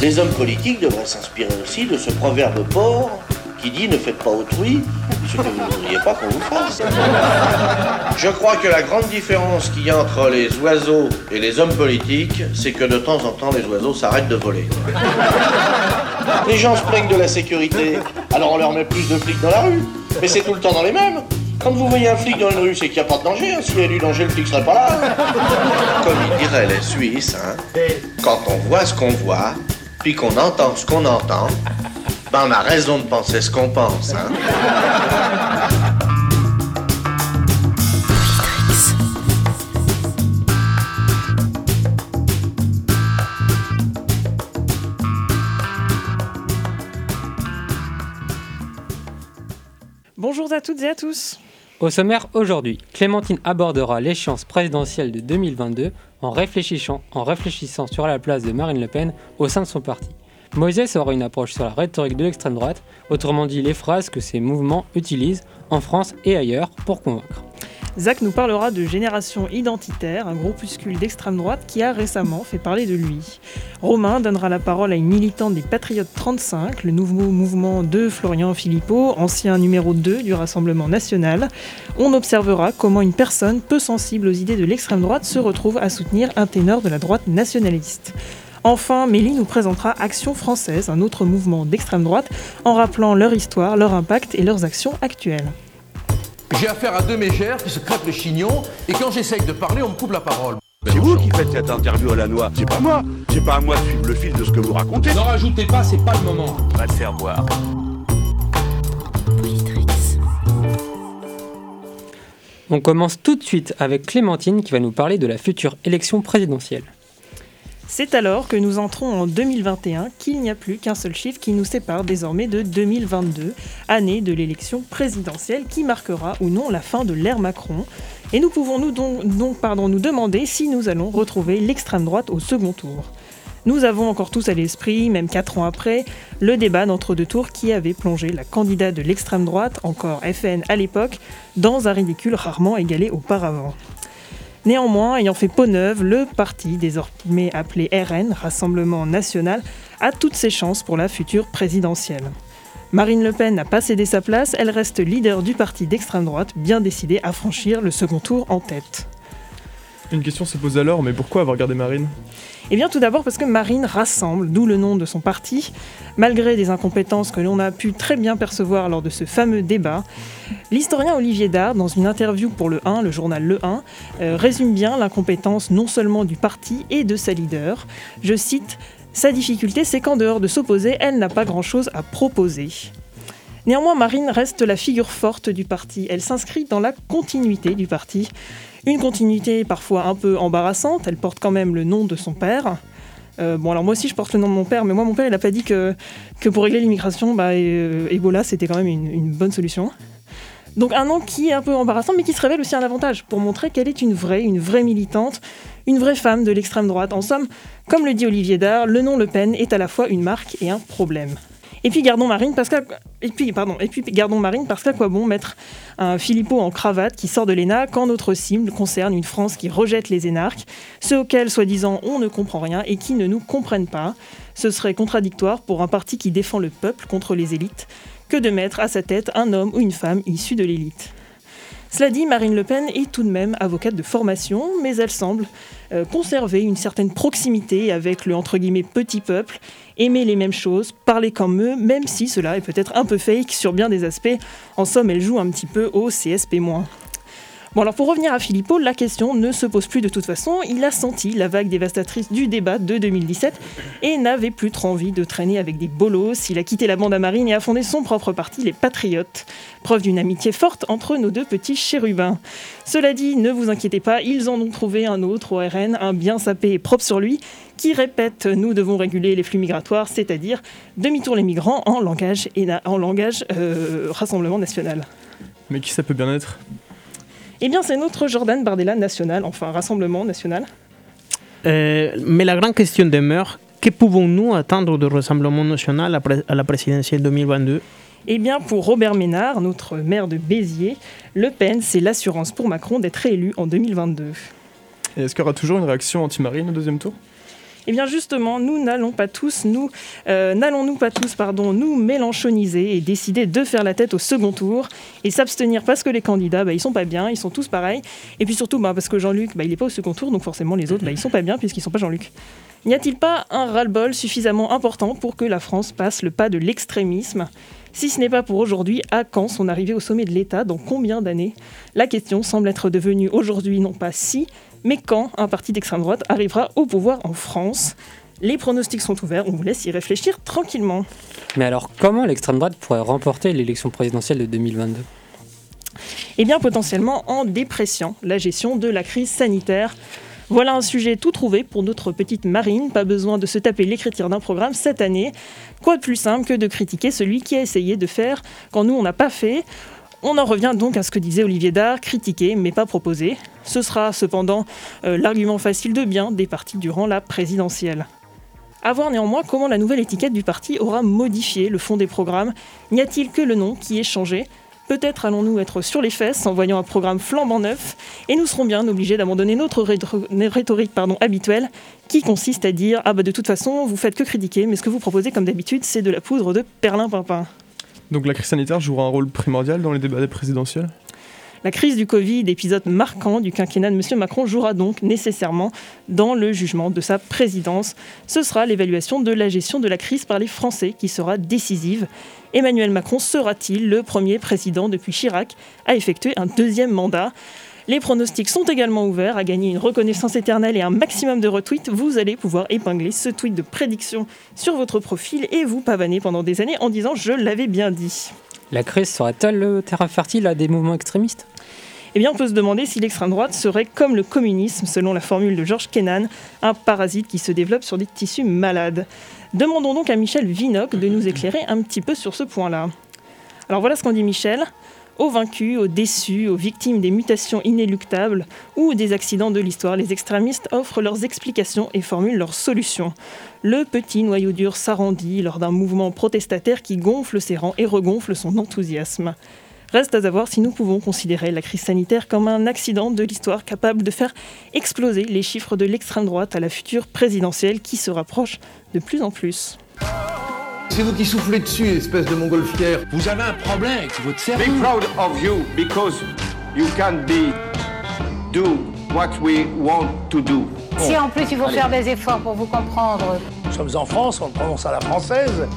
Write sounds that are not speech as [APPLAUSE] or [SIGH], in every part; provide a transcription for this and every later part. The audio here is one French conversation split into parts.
Les hommes politiques devraient s'inspirer aussi de ce proverbe pauvre qui dit ne faites pas autrui ce que vous ne voudriez pas qu'on vous fasse. Je crois que la grande différence qu'il y a entre les oiseaux et les hommes politiques, c'est que de temps en temps les oiseaux s'arrêtent de voler. Les gens se plaignent de la sécurité, alors on leur met plus de flics dans la rue. Mais c'est tout le temps dans les mêmes. Quand vous voyez un flic dans une rue, c'est qu'il n'y a pas de danger. Hein. S'il y a du danger, le flic serait pas là. Comme ils diraient les Suisses, hein, quand on voit ce qu'on voit, puis qu'on entend ce qu'on entend, ben on a raison de penser ce qu'on pense. Hein. Bonjour à toutes et à tous. Au sommaire aujourd'hui, Clémentine abordera l'échéance présidentielle de 2022 en réfléchissant, en réfléchissant sur la place de Marine Le Pen au sein de son parti. Moïse aura une approche sur la rhétorique de l'extrême droite, autrement dit les phrases que ces mouvements utilisent en France et ailleurs pour convaincre. Zach nous parlera de Génération Identitaire, un groupuscule d'extrême droite qui a récemment fait parler de lui. Romain donnera la parole à une militante des Patriotes 35, le nouveau mouvement de Florian Philippot, ancien numéro 2 du Rassemblement national. On observera comment une personne peu sensible aux idées de l'extrême droite se retrouve à soutenir un ténor de la droite nationaliste. Enfin, Mélie nous présentera Action française, un autre mouvement d'extrême droite, en rappelant leur histoire, leur impact et leurs actions actuelles. J'ai affaire à deux mégères qui se crêpent les chignons et quand j'essaye de parler, on me coupe la parole. C'est vous qui faites cette interview à la noix, c'est pas moi. C'est pas à moi de suivre le fil de ce que vous racontez. N'en rajoutez pas, c'est pas le moment. Va te faire voir. On commence tout de suite avec Clémentine qui va nous parler de la future élection présidentielle. C'est alors que nous entrons en 2021 qu'il n'y a plus qu'un seul chiffre qui nous sépare désormais de 2022, année de l'élection présidentielle qui marquera ou non la fin de l'ère Macron. Et nous pouvons nous donc, nous demander si nous allons retrouver l'extrême droite au second tour. Nous avons encore tous à l'esprit, même quatre ans après, le débat d'entre-deux tours qui avait plongé la candidate de l'extrême droite, encore FN à l'époque, dans un ridicule rarement égalé auparavant. Néanmoins, ayant fait peau neuve, le parti, désormais appelé RN, Rassemblement National, a toutes ses chances pour la future présidentielle. Marine Le Pen n'a pas cédé sa place, elle reste leader du parti d'extrême droite, bien décidée à franchir le second tour en tête. Une question se pose alors, mais pourquoi avoir gardé Marine? Eh bien tout d'abord parce que Marine rassemble, d'où le nom de son parti. Malgré des incompétences que l'on a pu très bien percevoir lors de ce fameux débat, l'historien Olivier Dard, dans une interview pour Le 1, le journal Le 1, euh, résume bien l'incompétence non seulement du parti et de sa leader. Je cite Sa difficulté, c'est qu'en dehors de s'opposer, elle n'a pas grand-chose à proposer. Néanmoins, Marine reste la figure forte du parti. Elle s'inscrit dans la continuité du parti. Une continuité parfois un peu embarrassante, elle porte quand même le nom de son père. Euh, bon, alors moi aussi je porte le nom de mon père, mais moi mon père il n'a pas dit que, pour régler l'immigration, bah, euh, Ebola c'était quand même une, bonne solution. Donc un nom qui est un peu embarrassant, mais qui se révèle aussi un avantage pour montrer qu'elle est une vraie, une vraie militante, une vraie femme de l'extrême droite. En somme, comme le dit Olivier Dard, le nom Le Pen est à la fois une marque et un problème. Et puis gardons Marine parce qu'à et quoi bon mettre un Philippot en cravate qui sort de l'ENA quand notre cible concerne une France qui rejette les énarques, ceux auxquels soi-disant on ne comprend rien et qui ne nous comprennent pas. Ce serait contradictoire pour un parti qui défend le peuple contre les élites que de mettre à sa tête un homme ou une femme issu de l'élite. Cela dit, Marine Le Pen est tout de même avocate de formation, mais elle semble euh, conserver une certaine proximité avec le entre petit peuple, aimer les mêmes choses, parler comme eux, même si cela est peut-être un peu fake sur bien des aspects. En somme, elle joue un petit peu au CSP-. Bon alors pour revenir à Philippot, la question ne se pose plus de toute façon. Il a senti la vague dévastatrice du débat de 2017 et n'avait plus trop envie de traîner avec des bolos. Il a quitté la bande à Marine et a fondé son propre parti, les Patriotes. Preuve d'une amitié forte entre nos deux petits chérubins. Cela dit, ne vous inquiétez pas, ils en ont trouvé un autre au RN, un bien sapé et propre sur lui, qui répète Nous devons réguler les flux migratoires, c'est-à-dire demi-tour les migrants en langage, en langage euh, Rassemblement national. Mais qui ça peut bien être? Eh bien, c'est notre Jordan Bardella national, enfin Rassemblement national. Euh, mais la grande question demeure que pouvons-nous attendre du Rassemblement national à la présidentielle 2022 eh bien, pour Robert Ménard, notre maire de Béziers, Le Pen, c'est l'assurance pour Macron d'être élu en 2022. Et est-ce qu'il y aura toujours une réaction anti-marine au deuxième tour? Eh bien justement, nous n'allons pas tous, nous euh, n'allons-nous pas tous, pardon, nous mélanchoniser et décider de faire la tête au second tour et s'abstenir parce que les candidats, bah, ils sont pas bien, ils sont tous pareils. Et puis surtout, bah, parce que Jean-Luc, bah, il n'est pas au second tour, donc forcément les autres, bah, ils sont pas bien puisqu'ils sont pas Jean-Luc. N'y a-t-il pas un ras-le-bol suffisamment important pour que la France passe le pas de l'extrémisme? Si ce n'est pas pour aujourd'hui, à quand son arrivée au sommet de l'État Dans combien d'années? La question semble être devenue aujourd'hui non pas si, mais quand un parti d'extrême droite arrivera au pouvoir en France. Les pronostics sont ouverts, on vous laisse y réfléchir tranquillement. Mais alors, comment l'extrême droite pourrait remporter l'élection présidentielle de 2022 Eh bien, potentiellement en dépréciant la gestion de la crise sanitaire. Voilà un sujet tout trouvé pour notre petite Marine. Pas besoin de se taper l'écriture d'un programme cette année. Quoi de plus simple que de critiquer celui qui a essayé de faire quand nous on n'a pas fait? On en revient donc à ce que disait Olivier Dard, critiquer mais pas proposer. Ce sera cependant euh, l'argument facile de bien des partis durant la présidentielle. À voir néanmoins comment la nouvelle étiquette du parti aura modifié le fond des programmes. N'y a-t-il que le nom qui est changé? Peut-être allons-nous être sur les fesses en voyant un programme flambant neuf, et nous serons bien obligés d'abandonner notre rhétorique habituelle, qui consiste à dire Ah bah de toute façon, vous faites que critiquer, mais ce que vous proposez comme d'habitude, c'est de la poudre de perlimpinpin. Donc la crise sanitaire jouera un rôle primordial dans les débats présidentiels? La crise du Covid, épisode marquant du quinquennat de M. Macron, jouera donc nécessairement dans le jugement de sa présidence. Ce sera l'évaluation de la gestion de la crise par les Français qui sera décisive. Emmanuel Macron sera-t-il le premier président depuis Chirac à effectuer un deuxième mandat? Les pronostics sont également ouverts à gagner une reconnaissance éternelle et un maximum de retweets. Vous allez pouvoir épingler ce tweet de prédiction sur votre profil et vous pavaner pendant des années en disant je l'avais bien dit. La crise serait-elle le terrain fertile à des mouvements extrémistes? Eh bien, on peut se demander si l'extrême droite serait comme le communisme, selon la formule de Georges Kennan, un parasite qui se développe sur des tissus malades. Demandons donc à Michel Vinoc de nous éclairer un petit peu sur ce point-là. Alors voilà ce qu'en dit Michel. Aux vaincus, aux déçus, aux victimes des mutations inéluctables ou des accidents de l'histoire, les extrémistes offrent leurs explications et formulent leurs solutions. Le petit noyau dur s'arrondit lors d'un mouvement protestataire qui gonfle ses rangs et regonfle son enthousiasme. Reste à savoir si nous pouvons considérer la crise sanitaire comme un accident de l'histoire capable de faire exploser les chiffres de l'extrême droite à la future présidentielle qui se rapproche de plus en plus. C'est vous qui soufflez dessus, espèce de montgolfière. Vous avez un problème avec votre cerveau. Be proud of you because you can be do what we want to do. Si en plus il faut faire des efforts pour vous comprendre. Nous sommes en France, on prononce à la française.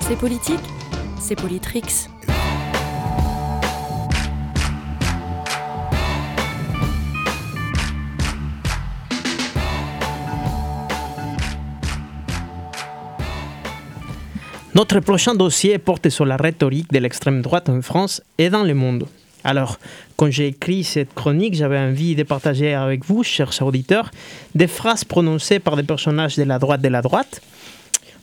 C'est politique, c'est Politrix. Notre prochain dossier porte sur la rhétorique de l'extrême droite en France et dans le monde. Alors, quand j'ai écrit cette chronique, j'avais envie de partager avec vous, chers auditeurs, des phrases prononcées par des personnages de la droite de la droite,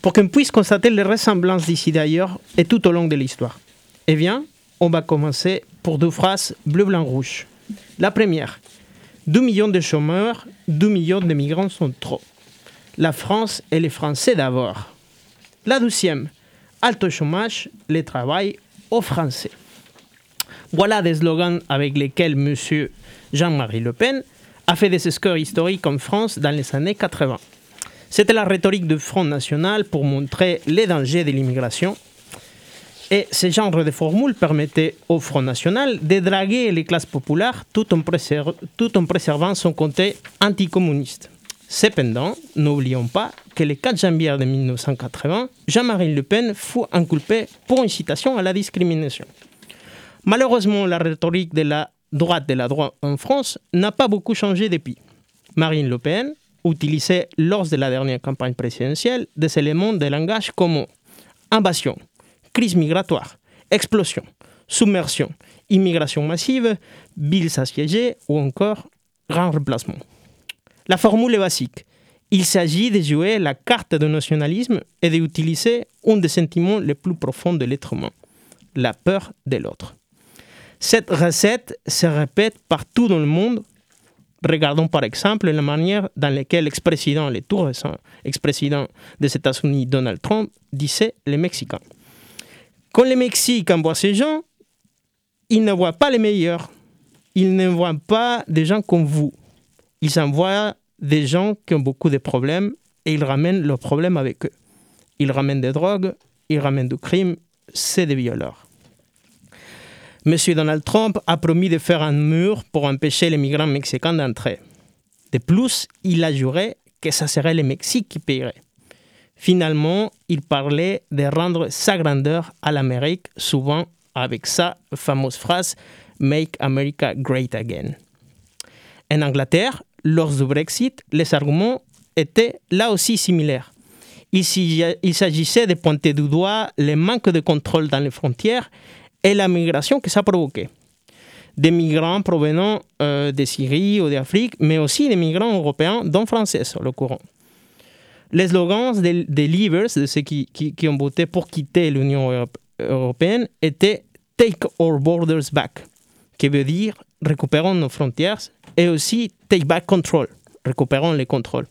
pour qu'on puisse constater les ressemblances d'ici d'ailleurs et tout au long de l'histoire. Eh bien, on va commencer pour deux phrases bleu, blanc, rouge. La première, 2 millions de chômeurs, 2 millions de migrants sont trop. La France et les Français d'abord. La deuxième, alto chômage, le travail aux Français. Voilà des slogans avec lesquels M. Jean-Marie Le Pen a fait des scores historiques en France dans les années 80. C'était la rhétorique du Front National pour montrer les dangers de l'immigration. Et ce genre de formule permettait au Front National de draguer les classes populaires tout en, préservant son côté anticommuniste. Cependant, n'oublions pas que le 4 janvier de 1980, Jean-Marie Le Pen fut inculpé pour incitation à la discrimination. Malheureusement, la rhétorique de la droite de la droite en France n'a pas beaucoup changé depuis. Marine Le Pen utilisait lors de la dernière campagne présidentielle des éléments de langage comme invasion, crise migratoire, explosion, submersion, immigration massive, villes assiégées ou encore grand remplacement. La formule est basique. Il s'agit de jouer la carte du nationalisme et d'utiliser un des sentiments les plus profonds de l'être humain, la peur de l'autre. Cette recette se répète partout dans le monde. Regardons par exemple la manière dans laquelle l'ex-président, le tout récent ex-président des États-Unis, Donald Trump, disait les Mexicains. Quand les Mexicains voient ces gens, ils ne voient pas les meilleurs. Ils ne voient pas des gens comme vous ils envoient des gens qui ont beaucoup de problèmes et ils ramènent leurs problèmes avec eux. Ils ramènent des drogues, ils ramènent du crime, c'est des violeurs. Monsieur Donald Trump a promis de faire un mur pour empêcher les migrants mexicains d'entrer. De plus, il a juré que ce serait le Mexique qui paierait. Finalement, il parlait de rendre sa grandeur à l'Amérique, souvent avec sa fameuse phrase Make America Great Again. En Angleterre, lors du Brexit, les arguments étaient là aussi similaires. Il s'agissait de pointer du doigt le manque de contrôle dans les frontières et la migration que ça provoquait. Des migrants provenant euh, de Syrie ou d'Afrique, mais aussi des migrants européens, dont français, le courant. Les slogans des, des de ceux qui ont voté pour quitter l'Union européenne, étaient Take our borders back, qui veut dire récupérons nos frontières, et aussi Take back control, récupérons les contrôles.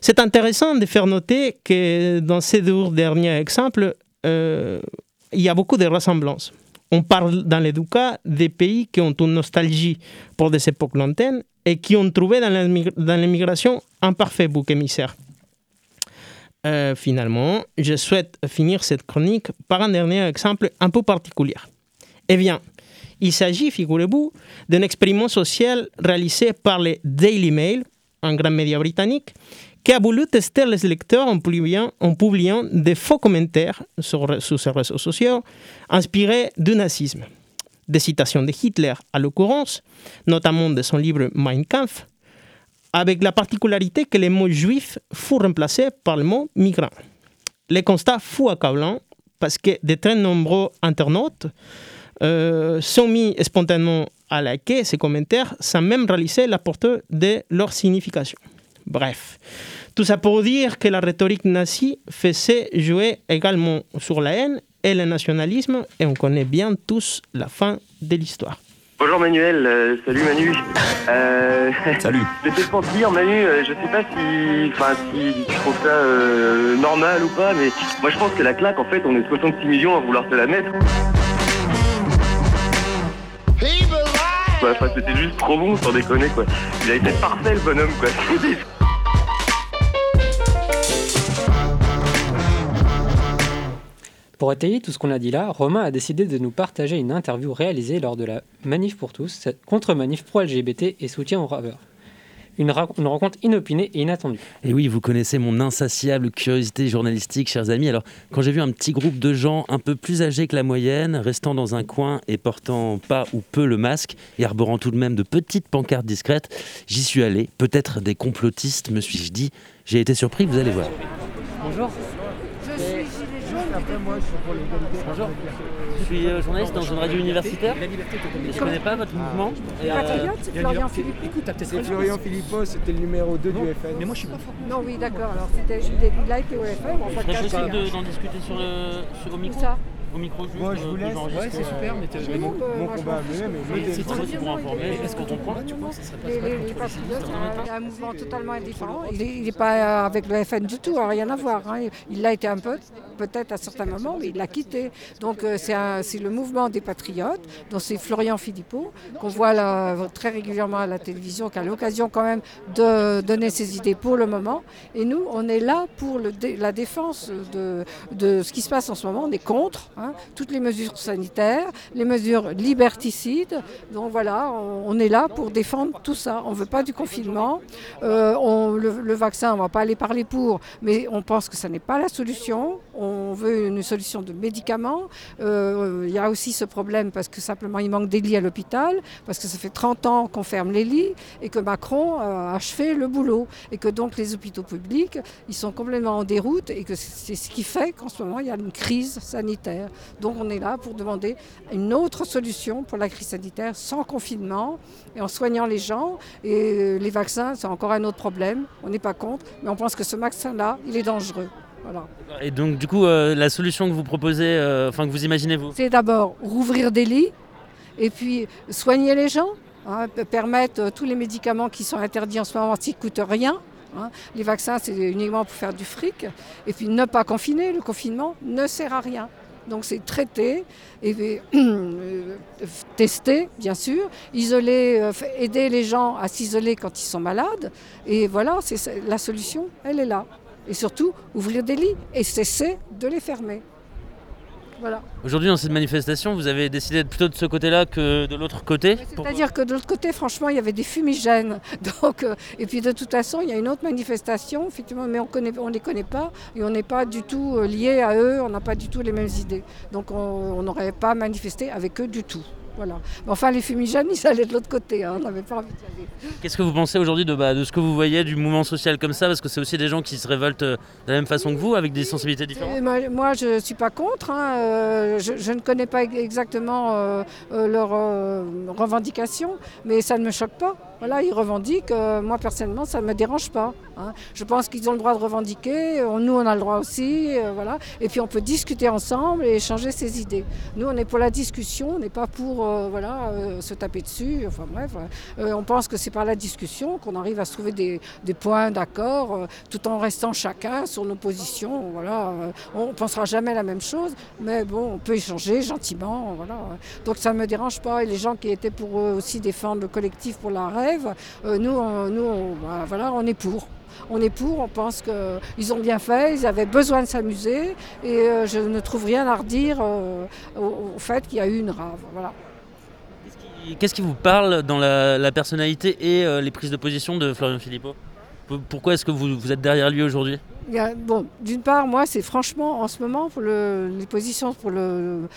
C'est intéressant de faire noter que dans ces deux derniers exemples, euh, il y a beaucoup de ressemblances. On parle dans les deux cas des pays qui ont une nostalgie pour des époques lointaines et qui ont trouvé dans l'immigration un parfait bouc émissaire. Euh, finalement, je souhaite finir cette chronique par un dernier exemple un peu particulier. Eh bien, il s'agit, figurez-vous, d'un expériment social réalisé par les Daily Mail, un grand média britannique, qui a voulu tester les lecteurs en publiant, des faux commentaires sur, sur ses réseaux sociaux inspirés du nazisme. Des citations de Hitler, à l'occurrence, notamment de son livre Mein Kampf, avec la particularité que le mot juif fut remplacé par le mot migrant. Le constat fut accablant parce que de très nombreux internautes euh, sont mis spontanément à liker ces commentaires sans même réaliser la portée de leur signification. Bref, tout ça pour dire que la rhétorique nazie faisait jouer également sur la haine et le nationalisme, et on connaît bien tous la fin de l'histoire. Bonjour Manuel, euh, salut Manu. Euh, [LAUGHS] salut. Je vais te dire Manu, euh, je sais pas si, enfin, si tu trouves ça euh, normal ou pas, mais moi je pense que la claque, en fait, on est 66 millions à vouloir te la mettre. Enfin, c'était juste trop bon, sans déconner quoi. Il a été parfait le bonhomme quoi. [LAUGHS] Pour étayer tout ce qu'on a dit là, Romain a décidé de nous partager une interview réalisée lors de la Manif pour tous, contre-manif pro-LGBT et soutien aux raveurs. Une, une, rencontre inopinée et inattendue. Et oui, vous connaissez mon insatiable curiosité journalistique, chers amis. Alors, quand j'ai vu un petit groupe de gens un peu plus âgés que la moyenne, restant dans un coin et portant pas ou peu le masque, et arborant tout de même de petites pancartes discrètes, j'y suis allé. Peut-être des complotistes, me suis-je dit. J'ai été surpris, vous allez voir. Bonjour. Je moi je suis pour l'égalité. Bonjour. Je suis euh, journaliste dans une radio universitaire. Je ne connais pas votre mouvement. Et, euh, Patriote, c'est Florian Philippot. Écoute, t'as peut-être Florian Philippot, c'était le numéro 2 non. du FN. Mais moi je suis pas fort. Non, oui, d'accord. Alors c'était été au FN. Serait possible d'en discuter sur le sur micro. Ça? Au micro juste. Moi je vous laisse. Ouais, c'est super, mais euh, mon, mon combat mais mais c'est très informer. Est-ce qu'on comprend Tu crois que ça serait pas Les patriotes, c'est un mouvement totalement indifférent. Il n'est pas avec le FN du tout, rien à voir. Il l'a été un peu, peut-être à certains moments, mais il l'a quitté. Donc c'est le mouvement des patriotes, dont c'est Florian Philippot, qu'on voit très régulièrement à la télévision, qui a l'occasion quand même de donner ses idées pour le moment. Et nous, on est là pour le la défense de, de ce qui se passe en ce moment. On est contre. Hein, toutes les mesures sanitaires, les mesures liberticides. Donc voilà, on, est là pour défendre tout ça. On ne veut pas du confinement. Euh, le, vaccin, on ne va pas aller parler pour, mais on pense que ça n'est pas la solution. On veut une solution de médicaments. Euh, il y a aussi ce problème parce que simplement il manque des lits à l'hôpital, parce que ça fait 30 ans qu'on ferme les lits et que Macron a achevé le boulot. Et que donc les hôpitaux publics, ils sont complètement en déroute et que c'est ce qui fait qu'en ce moment, il y a une crise sanitaire. Donc on est là pour demander une autre solution pour la crise sanitaire sans confinement et en soignant les gens. Et les vaccins, c'est encore un autre problème. On n'est pas contre, mais on pense que ce vaccin-là, il est dangereux. Voilà. Et donc du coup, euh, la solution que vous proposez, euh, enfin que vous imaginez vous? C'est d'abord rouvrir des lits et puis soigner les gens, hein, permettre tous les médicaments qui sont interdits en ce moment qui ne coûtent rien. Hein. Les vaccins, c'est uniquement pour faire du fric. Et puis ne pas confiner, le confinement ne sert à rien. Donc c'est traiter et euh, [CLEARS THROAT] tester, bien sûr, isoler, euh, aider les gens à s'isoler quand ils sont malades. Et voilà, c'est la solution, elle est là. Et surtout, ouvrir des lits et cesser de les fermer. Voilà. Aujourd'hui, dans cette manifestation, vous avez décidé d'être plutôt de ce côté-là que de l'autre côté Pour- C'est-à-dire que de l'autre côté, franchement, il y avait des fumigènes. [LAUGHS] Donc, euh, et puis de toute façon, il y a une autre manifestation, effectivement, mais on connaît, on les connaît pas et on n'est pas du tout euh, lié à eux, on n'a pas du tout les mêmes idées. Donc on on n'aurait pas manifesté avec eux du tout. Voilà. Mais enfin, les fumigènes, ils allaient de l'autre côté, hein, on n'avait pas envie d'y aller. Qu'est-ce que vous pensez aujourd'hui de, bah, de ce que vous voyez du mouvement social comme ça? Parce que c'est aussi des gens qui se révoltent euh, de la même façon que vous, avec des sensibilités différentes. Moi, moi, je ne suis pas contre. hein, euh, je, je ne connais pas exactement euh, euh, leurs euh, revendications, mais ça ne me choque pas. Voilà, ils revendiquent. euh, moi, personnellement, ça ne me dérange pas. hein. Je pense qu'ils ont le droit de revendiquer. euh, nous, on a le droit aussi. euh, voilà. Et puis, on peut discuter ensemble et échanger ses idées. Nous, on est pour la discussion. On n'est pas pour voilà, se taper dessus. Enfin, bref. on pense que c'est par la discussion qu'on arrive à trouver des, points d'accord, tout en restant chacun sur nos positions. Voilà. on ne pensera jamais la même chose, mais bon, on peut échanger gentiment. Voilà. Donc ça ne me dérange pas. Et les gens qui étaient pour eux aussi défendre le collectif pour la euh, nous, on, nous bah, voilà, on est pour. On est pour, on pense qu'ils ont bien fait, ils avaient besoin de s'amuser et euh, je ne trouve rien à redire euh, au, fait qu'il y a eu une rave. Voilà. Qu'est-ce qui vous parle dans la, personnalité et les prises de position de Florian Philippot? Pourquoi est-ce que vous, êtes derrière lui aujourd'hui? Bon, d'une part, moi, c'est franchement en ce moment pour le- les positions pour le,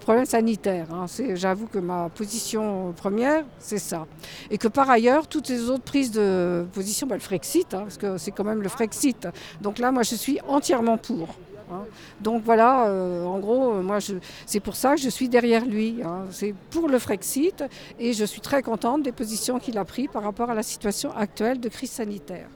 problème sanitaire. hein. J'avoue que ma position première, c'est ça. Et que par ailleurs, toutes les autres prises de position, bah, le Frexit, hein, parce que c'est quand même le Frexit. Donc là, moi, je suis entièrement pour. hein. Donc voilà, euh, en gros, euh, moi, c'est pour ça que je suis derrière lui. C'est pour le Frexit et je suis très contente des positions qu'il a prises par rapport à la situation actuelle de crise sanitaire.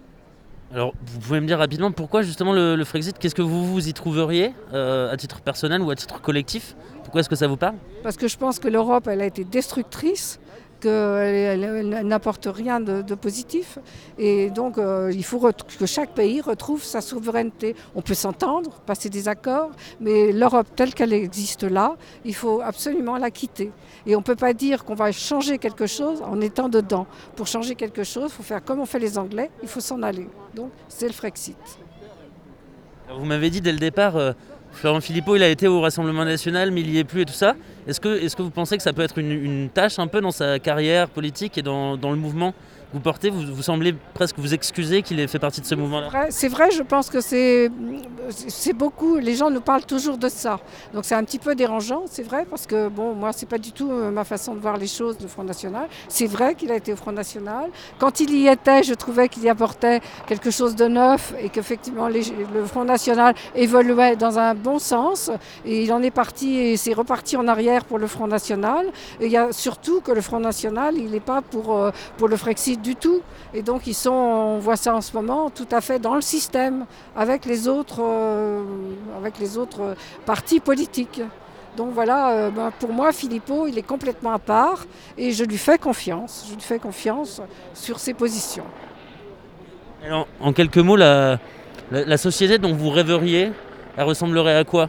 Alors, vous pouvez me dire rapidement pourquoi justement le, Frexit Qu'est-ce que vous vous y trouveriez euh, à titre personnel ou à titre collectif? Pourquoi est-ce que ça vous parle? Parce que je pense que l'Europe, elle a été destructrice, qu'elle elle- n'apporte rien de, positif. Et donc, euh, il faut que chaque pays retrouve sa souveraineté. On peut s'entendre, passer des accords, mais l'Europe telle qu'elle existe là, il faut absolument la quitter. Et on ne peut pas dire qu'on va changer quelque chose en étant dedans. Pour changer quelque chose, il faut faire comme on fait les Anglais, il faut s'en aller. Donc, c'est le Frexit. Vous m'avez dit dès le départ, euh, Florent Philippot, il a été au Rassemblement National, mais il n'y est plus et tout ça. Est-ce que, vous pensez que ça peut être une, une tâche un peu dans sa carrière politique et dans, le mouvement? Vous portez vous, vous semblez presque vous excuser qu'il ait fait partie de ce mouvement-là C'est vrai, je pense que c'est beaucoup. Les gens nous parlent toujours de ça. Donc c'est un petit peu dérangeant, c'est vrai, parce que bon, moi, c'est pas du tout euh, ma façon de voir les choses, le Front National. C'est vrai qu'il a été au Front National. Quand il y était, je trouvais qu'il y apportait quelque chose de neuf et qu'effectivement, le Front National évoluait dans un bon sens. Et il en est parti et c'est reparti en arrière pour le Front National. Et il y a surtout que le Front National, il n'est pas pour, euh, pour le Frexit du tout. Et donc, ils sont, on voit ça en ce moment, tout à fait dans le système avec les autres, euh, avec les autres partis politiques. Donc voilà, euh, ben, pour moi, Philippot, il est complètement à part et je lui fais confiance. Je lui fais confiance sur ses positions. Alors, en quelques mots, la, la société dont vous rêveriez, elle ressemblerait à quoi?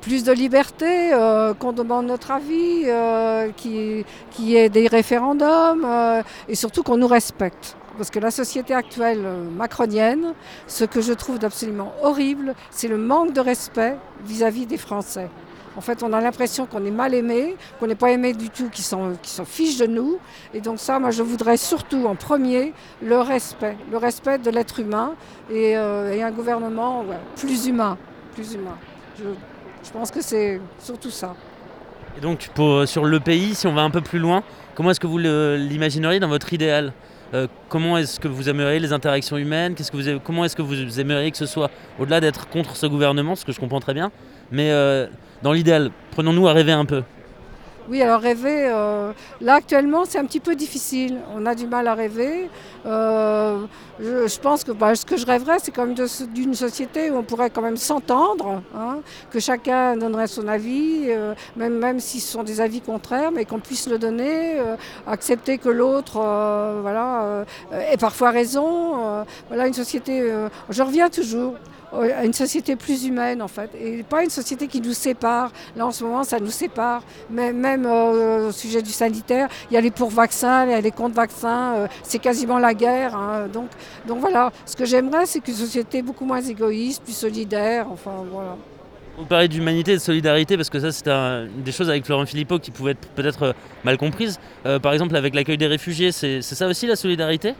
Plus de liberté, euh, qu'on demande notre avis, euh, qu'il qui ait des référendums euh, et surtout qu'on nous respecte. Parce que la société actuelle euh, macronienne, ce que je trouve d'absolument horrible, c'est le manque de respect vis-à-vis des Français. En fait, on a l'impression qu'on est mal aimé, qu'on n'est pas aimé du tout, qu'ils s'en s'en fichent de nous. Et donc ça, moi, je voudrais surtout en premier le respect, le respect de l'être humain et, un gouvernement plus humain, plus humain. Je pense que c'est surtout ça. Et donc, pour, sur le pays, si on va un peu plus loin, comment est-ce que vous l'imagineriez dans votre idéal? Euh, Comment est-ce que vous aimeriez les interactions humaines? Comment est-ce que vous aimeriez que ce soit, au-delà d'être contre ce gouvernement, ce que je comprends très bien, mais euh, dans l'idéal, prenons-nous à rêver un peu. Oui, alors rêver, euh, là actuellement c'est un petit peu difficile. On a du mal à rêver. Euh, je, pense que bah, ce que je rêverais, c'est quand même d'une société où on pourrait quand même s'entendre, hein, que chacun donnerait son avis, euh, même, même si ce sont des avis contraires, mais qu'on puisse le donner, accepter que l'autre voilà, ait parfois raison. voilà une société. je reviens toujours à une société plus humaine en fait, et pas une société qui nous sépare. Là en ce moment, ça nous sépare. Mais même euh, au sujet du sanitaire, il y a les pour-vaccins, il y a les contre-vaccins, euh, c'est quasiment la guerre. hein. Donc, voilà, ce que j'aimerais, c'est qu'une société beaucoup moins égoïste, plus solidaire. Enfin voilà. Vous parlez d'humanité et de solidarité parce que ça, c'est des choses avec Florent Philippot qui pouvaient être peut-être euh, mal comprises. Euh, par exemple, avec l'accueil des réfugiés, c'est ça aussi la solidarité?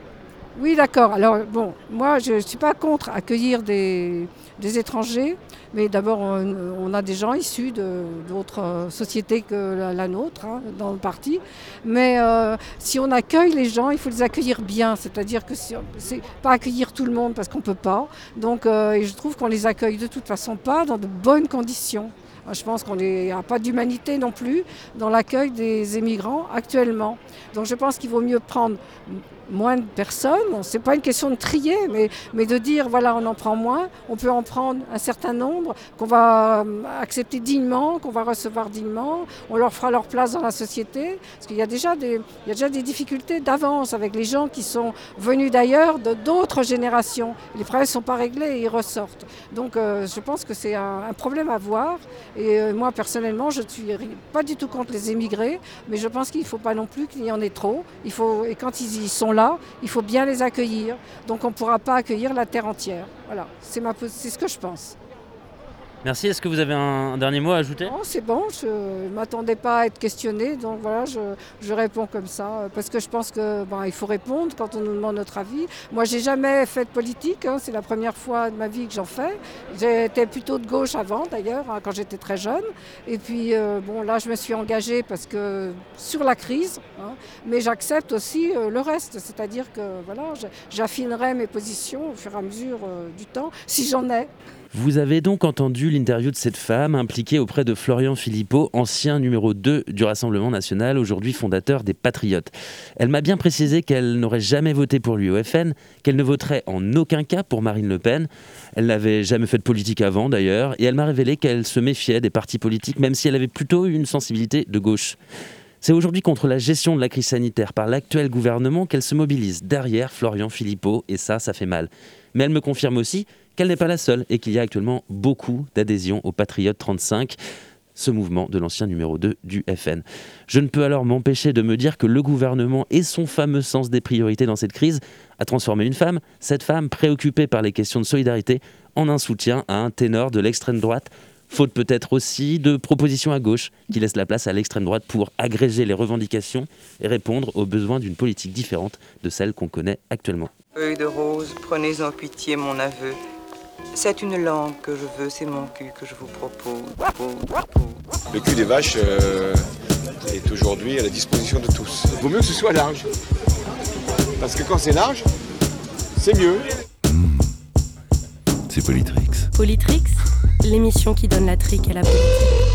Oui, d'accord. Alors, bon, moi, je ne suis pas contre accueillir des, étrangers, mais d'abord, on, a des gens issus d'autres euh, sociétés que la, nôtre, hein, dans le parti. Mais euh, si on accueille les gens, il faut les accueillir bien, c'est-à-dire que si- c'est pas accueillir tout le monde parce qu'on ne peut pas. Donc, euh, je trouve qu'on les accueille de toute façon pas dans de bonnes conditions. Je pense qu'on n'y a pas d'humanité non plus dans l'accueil des émigrants actuellement. Donc je pense qu'il vaut mieux prendre moins de personnes. Ce n'est pas une question de trier, mais, de dire voilà, on en prend moins. On peut en prendre un certain nombre qu'on va euh, accepter dignement, qu'on va recevoir dignement. On leur fera leur place dans la société. Parce qu'il y, a déjà des- y a déjà des difficultés d'avance avec les gens qui sont venus d'ailleurs, de d'autres générations. Les problèmes ne sont pas réglés et ils ressortent. Donc euh, je pense que c'est un, problème à voir. Et euh, moi, personnellement, je ne suis pas du tout contre les émigrés, mais je pense qu'il ne faut pas non plus qu'il y en ait trop. Il faut, et quand ils y sont là, il faut bien les accueillir. Donc on ne pourra pas accueillir la terre entière. Voilà, c'est ce que je pense. Merci. Est-ce que vous avez un, dernier mot à ajouter? Non, c'est bon, je ne m'attendais pas à être questionné, donc voilà, je, réponds comme ça, parce que je pense que ben, faut répondre quand on nous demande notre avis. Moi, j'ai jamais fait de politique, hein, c'est la première fois de ma vie que j'en fais. J'étais plutôt de gauche avant, d'ailleurs, hein, quand j'étais très jeune. Et puis, euh, bon, là, je me suis engagée parce que sur la crise, hein, mais j'accepte aussi euh, le reste, c'est-à-dire que voilà, j'affinerai mes positions au fur et à mesure euh, du temps, si j'en ai. Vous avez donc entendu l'interview de cette femme impliquée auprès de Florian Philippot, ancien numéro 2 du Rassemblement national, aujourd'hui fondateur des Patriotes. Elle m'a bien précisé qu'elle n'aurait jamais voté pour lui au FN, qu'elle ne voterait en aucun cas pour Marine Le Pen. Elle n'avait jamais fait de politique avant d'ailleurs, et elle m'a révélé qu'elle se méfiait des partis politiques, même si elle avait plutôt une sensibilité de gauche. C'est aujourd'hui contre la gestion de la crise sanitaire par l'actuel gouvernement qu'elle se mobilise derrière Florian Philippot, et ça, ça fait mal. Mais elle me confirme aussi qu'elle n'est pas la seule et qu'il y a actuellement beaucoup d'adhésions au Patriote 35, ce mouvement de l'ancien numéro 2 du FN. Je ne peux alors m'empêcher de me dire que le gouvernement et son fameux sens des priorités dans cette crise a transformé une femme, cette femme préoccupée par les questions de solidarité, en un soutien à un ténor de l'extrême droite Faute peut-être aussi de propositions à gauche qui laissent la place à l'extrême droite pour agréger les revendications et répondre aux besoins d'une politique différente de celle qu'on connaît actuellement. Feuille de rose, prenez en pitié mon aveu. C'est une langue que je veux, c'est mon cul que je vous propose. Le cul des vaches euh, est aujourd'hui à la disposition de tous. Il vaut mieux que ce soit large. Parce que quand c'est large, c'est mieux. C'est Politrix. Politrix, l'émission qui donne la trique à la politique.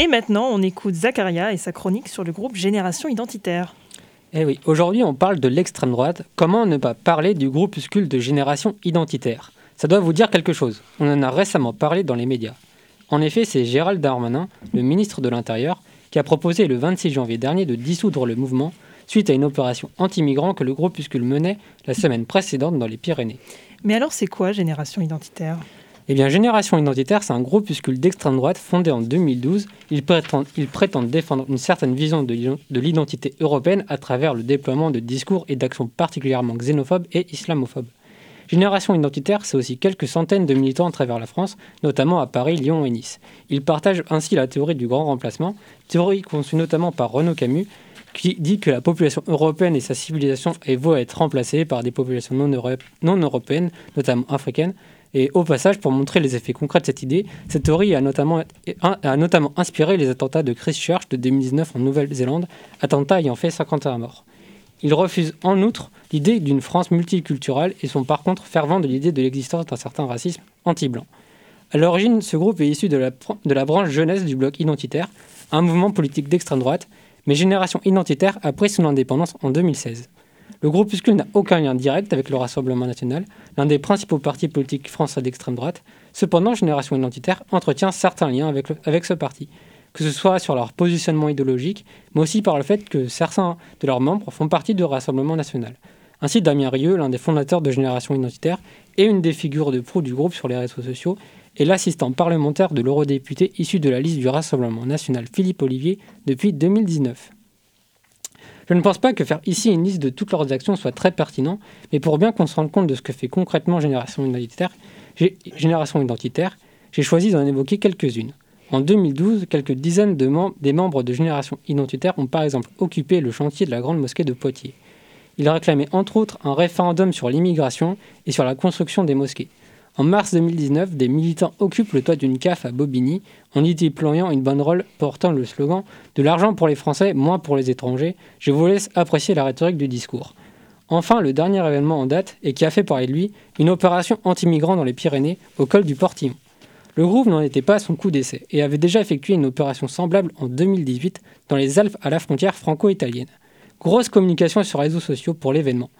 Et maintenant, on écoute Zacharia et sa chronique sur le groupe Génération Identitaire. Eh oui, aujourd'hui on parle de l'extrême droite. Comment ne pas parler du groupuscule de génération identitaire? Ça doit vous dire quelque chose. On en a récemment parlé dans les médias. En effet, c'est Gérald Darmanin, le ministre de l'Intérieur, qui a proposé le 26 janvier dernier de dissoudre le mouvement suite à une opération anti-migrants que le groupuscule menait la semaine précédente dans les Pyrénées. Mais alors, c'est quoi Génération Identitaire? Eh bien, Génération Identitaire, c'est un groupuscule d'extrême droite fondé en 2012. Ils prétendent, défendre une certaine vision de l'ident- de l'identité européenne à travers le déploiement de discours et d'actions particulièrement xénophobes et islamophobes. Génération Identitaire, c'est aussi quelques centaines de militants à travers la France, notamment à Paris, Lyon et Nice. Ils partagent ainsi la théorie du grand remplacement, théorie conçue notamment par Renaud Camus, qui dit que la population européenne et sa civilisation est être remplacée par des populations non européennes, notamment africaines. Et au passage, pour montrer les effets concrets de cette idée, cette théorie a notamment, inspiré les attentats de Christchurch de 2019 en Nouvelle-Zélande, attentats ayant fait 51 morts. Ils refusent en outre l'idée d'une France multiculturelle et sont par contre fervents de l'idée de l'existence d'un certain racisme anti-blanc. À l'origine, ce groupe est issu de la, pr- de la branche jeunesse du bloc identitaire, un mouvement politique d'extrême droite, mais Génération Identitaire a pris son indépendance en 2016. Le groupuscule n'a aucun lien direct avec le Rassemblement national, l'un des principaux partis politiques français d'extrême droite. Cependant, Génération Identitaire entretient certains liens avec, ce parti, que ce soit sur leur positionnement idéologique, mais aussi par le fait que certains de leurs membres font partie du Rassemblement national. ainsi Damien Rieu, l'un des fondateurs de Génération Identitaire et une des figures de proue du groupe sur les réseaux sociaux, et l'assistant parlementaire de l'eurodéputé issu de la liste du Rassemblement national Philippe Olivier depuis 2019. Je ne pense pas que faire ici une liste de toutes leurs actions soit très pertinent, mais pour bien qu'on se rende compte de ce que fait concrètement Génération Identitaire, j'ai, choisi d'en évoquer quelques-unes. En 2012, quelques dizaines des membres de Génération Identitaire ont par exemple occupé le chantier de la Grande Mosquée de Poitiers. Ils réclamaient entre autres un référendum sur l'immigration et sur la construction des mosquées. En mars 2019, des militants occupent le toit d'une CAF à Bobigny en y déployant une banderole portant le slogan De l'argent pour les Français, moins pour les étrangers. Je vous laisse apprécier la rhétorique du discours. Enfin, le dernier événement en date, et qui a fait parler lui, une opération anti-migrants dans les Pyrénées, au col du Portillon. Le groupe n'en était pas à son coup d'essai et avait déjà effectué une opération semblable en 2018 dans les Alpes à la frontière franco-italienne. Grosse communication sur les réseaux sociaux pour l'événement.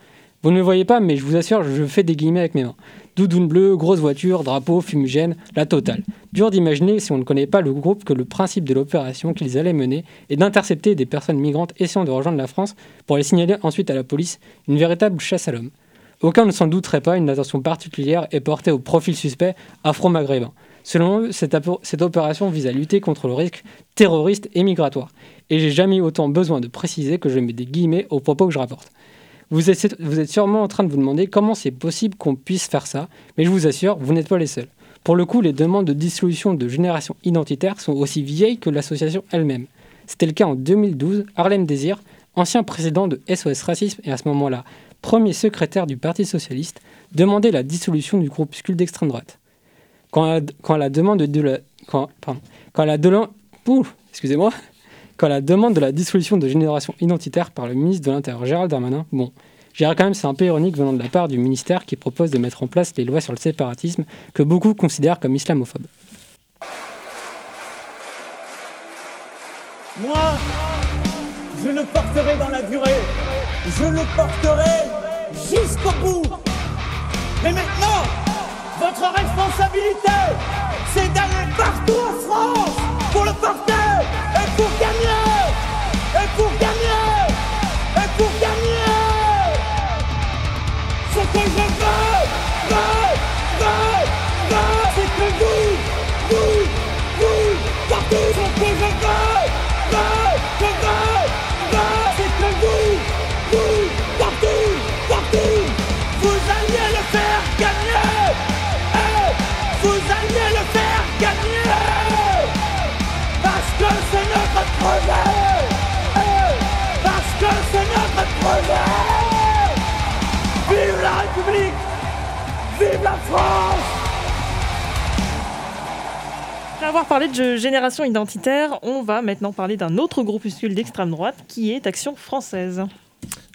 Vous ne le voyez pas, mais je vous assure, je fais des guillemets avec mes mains. Doudoune bleue, grosse voiture, drapeau, fumigène, la totale. Dur d'imaginer, si on ne connaît pas le groupe, que le principe de l'opération qu'ils allaient mener est d'intercepter des personnes migrantes essayant de rejoindre la France pour les signaler ensuite à la police, une véritable chasse à l'homme. Aucun ne s'en douterait pas, une attention particulière est portée au profil suspect afro-maghrébin. Selon eux, cette, opération vise à lutter contre le risque terroriste et migratoire. Et j'ai jamais autant besoin de préciser que je mets des guillemets aux propos que je rapporte. Vous êtes, sûrement en train de vous demander comment c'est possible qu'on puisse faire ça, mais je vous assure, vous n'êtes pas les seuls. Pour le coup, les demandes de dissolution de génération identitaire sont aussi vieilles que l'association elle-même. C'était le cas en 2012, Harlem Désir, ancien président de SOS Racisme et à ce moment-là premier secrétaire du Parti Socialiste, demandait la dissolution du groupuscule d'extrême droite. Quand, la, quand la demande de la, quand, pardon, quand la de excusez-moi, quand la demande de la dissolution de Génération Identitaire par le ministre de l'Intérieur Gérald Darmanin, bon, je dirais quand même c'est un peu ironique venant de la part du ministère qui propose de mettre en place les lois sur le séparatisme que beaucoup considèrent comme islamophobes. Moi, je le porterai dans la durée, je le porterai jusqu'au bout. Mais maintenant, votre responsabilité, c'est d'aller partout en France pour le porter pour gagner Parce que c'est notre projet Vive la République Vive la France Après avoir parlé de génération identitaire, on va maintenant parler d'un autre groupuscule d'extrême droite qui est Action française.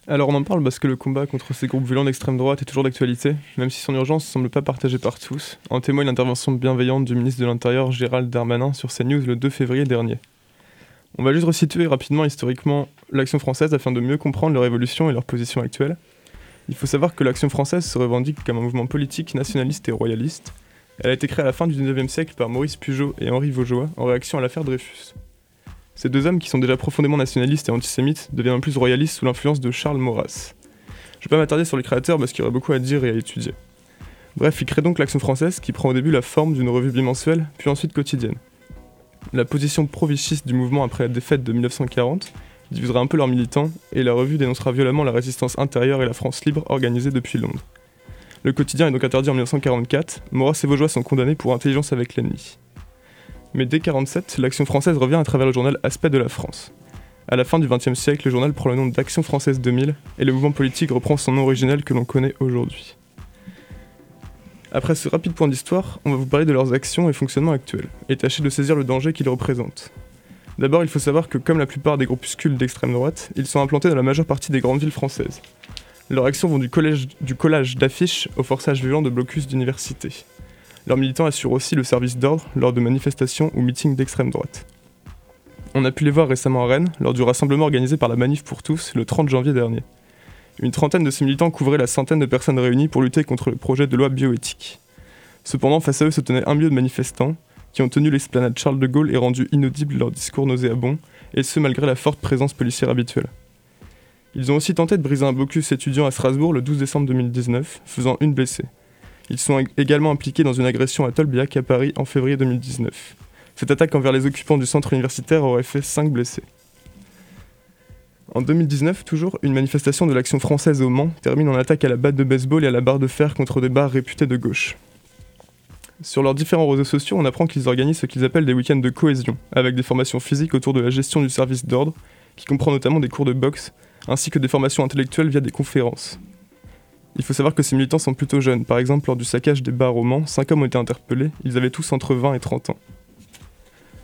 Alors on en parle parce que le combat contre ces groupes violents d'extrême droite est toujours d'actualité, même si son urgence ne semble pas partagée par tous. En témoigne l'intervention bienveillante du ministre de l'Intérieur Gérald Darmanin sur CNews le 2 février dernier. On va juste resituer rapidement historiquement l'action française afin de mieux comprendre leur évolution et leur position actuelle. Il faut savoir que l'action française se revendique comme un mouvement politique nationaliste et royaliste. Elle a été créée à la fin du 19e siècle par Maurice Pugeot et Henri Vaugeois en réaction à l'affaire Dreyfus. Ces deux hommes, qui sont déjà profondément nationalistes et antisémites, deviennent plus royalistes sous l'influence de Charles Maurras. Je vais pas m'attarder sur les créateurs parce qu'il y aurait beaucoup à dire et à étudier. Bref, ils créent donc l'Action française qui prend au début la forme d'une revue bimensuelle, puis ensuite quotidienne. La position pro-vichiste du mouvement après la défaite de 1940 divisera un peu leurs militants, et la revue dénoncera violemment la résistance intérieure et la France libre organisée depuis Londres. Le quotidien est donc interdit en 1944, Maurras et Vaugeois sont condamnés pour intelligence avec l'ennemi. Mais dès 1947, l'Action française revient à travers le journal Aspect de la France. À la fin du XXe siècle, le journal prend le nom d'Action française 2000 et le mouvement politique reprend son nom originel que l'on connaît aujourd'hui. Après ce rapide point d'histoire, on va vous parler de leurs actions et fonctionnements actuels, et tâcher de saisir le danger qu'ils représentent. D'abord, il faut savoir que comme la plupart des groupuscules d'extrême droite, ils sont implantés dans la majeure partie des grandes villes françaises. Leurs actions vont du, collège, collage d'affiches au forçage violent de blocus d'universités. Leurs militants assurent aussi le service d'ordre lors de manifestations ou meetings d'extrême droite. On a pu les voir récemment à Rennes, lors du rassemblement organisé par la Manif pour tous le 30 janvier dernier. Une trentaine de ces militants couvraient la centaine de personnes réunies pour lutter contre le projet de loi bioéthique. Cependant, face à eux se tenait un million de manifestants, qui ont tenu l'esplanade Charles de Gaulle et rendu inaudibles leurs discours nauséabonds, et ce malgré la forte présence policière habituelle. Ils ont aussi tenté de briser un blocus étudiant à Strasbourg le 12 décembre 2019, faisant une blessée. Ils sont également impliqués dans une agression à Tolbiac à Paris en février 2019. Cette attaque envers les occupants du centre universitaire aurait fait 5 blessés. En 2019, toujours, une manifestation de l'action française au Mans termine en attaque à la batte de baseball et à la barre de fer contre des bars réputés de gauche. Sur leurs différents réseaux sociaux, on apprend qu'ils organisent ce qu'ils appellent des week-ends de cohésion, avec des formations physiques autour de la gestion du service d'ordre, qui comprend notamment des cours de boxe, ainsi que des formations intellectuelles via des conférences. Il faut savoir que ces militants sont plutôt jeunes. Par exemple, lors du saccage des bars au Mans, 5 hommes ont été interpellés, ils avaient tous entre 20 et 30 ans.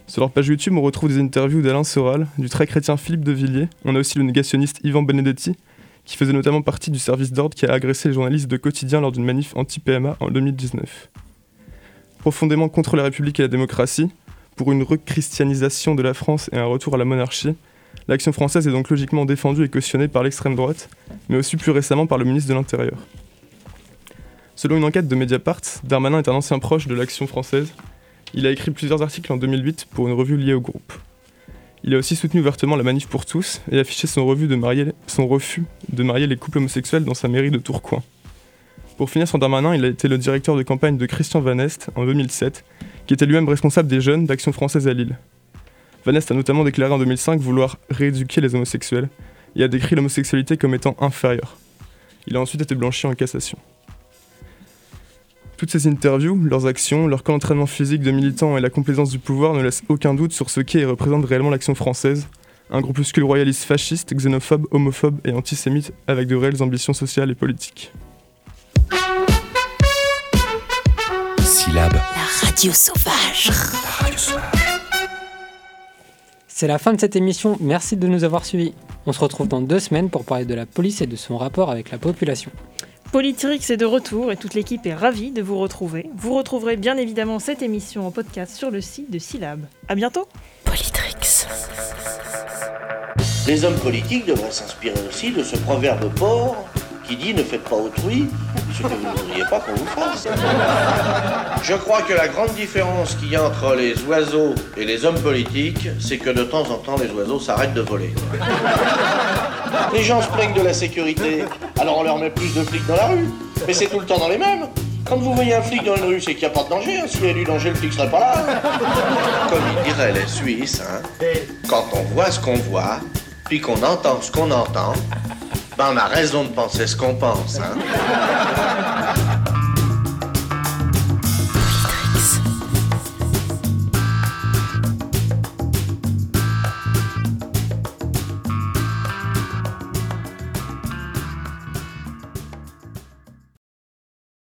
Sur leur page YouTube, on retrouve des interviews d'Alain Soral, du très chrétien Philippe de Villiers. On a aussi le négationniste Yvan Benedetti, qui faisait notamment partie du service d'ordre qui a agressé les journalistes de quotidien lors d'une manif anti-PMA en 2019. Profondément contre la République et la démocratie, pour une rechristianisation de la France et un retour à la monarchie, l'action française est donc logiquement défendue et cautionnée par l'extrême droite, mais aussi plus récemment par le ministre de l'Intérieur. Selon une enquête de Mediapart, Darmanin est un ancien proche de l'action française il a écrit plusieurs articles en 2008 pour une revue liée au groupe. Il a aussi soutenu ouvertement la manif pour tous et affiché son, refus de marier, les couples homosexuels dans sa mairie de Tourcoing. Pour finir son Darmanin, il a été le directeur de campagne de Christian Van Est en 2007, qui était lui-même responsable des jeunes d'Action française à Lille. Van Est a notamment déclaré en 2005 vouloir rééduquer les homosexuels et a décrit l'homosexualité comme étant inférieure. Il a ensuite été blanchi en cassation. Toutes ces interviews, leurs actions, leur camp d'entraînement physique de militants et la complaisance du pouvoir ne laissent aucun doute sur ce qu'est et représente réellement l'action française, un groupuscule royaliste fasciste, xénophobe, homophobe et antisémite avec de réelles ambitions sociales et politiques. Syllabe. La radio sauvage. La radio sauvage. C'est la fin de cette émission, merci de nous avoir suivis. On se retrouve dans deux semaines pour parler de la police et de son rapport avec la population. Politrix est de retour et toute l'équipe est ravie de vous retrouver. Vous retrouverez bien évidemment cette émission en podcast sur le site de Syllab. A bientôt Politrix. Les hommes politiques devraient s'inspirer aussi de ce proverbe port qui dit ne faites pas autrui ce que vous ne voudriez pas qu'on vous fasse. Je crois que la grande différence qu'il y a entre les oiseaux et les hommes politiques, c'est que de temps en temps les oiseaux s'arrêtent de voler. Les gens se plaignent de la sécurité, alors on leur met plus de flics dans la rue. Mais c'est tout le temps dans les mêmes. Quand vous voyez un flic dans une rue, c'est qu'il n'y a pas de danger. S'il y a du danger, le flic serait pas là. Comme ils diraient les Suisses, hein, quand on voit ce qu'on voit, puis qu'on entend ce qu'on entend, ben on a raison de penser ce qu'on pense. Hein.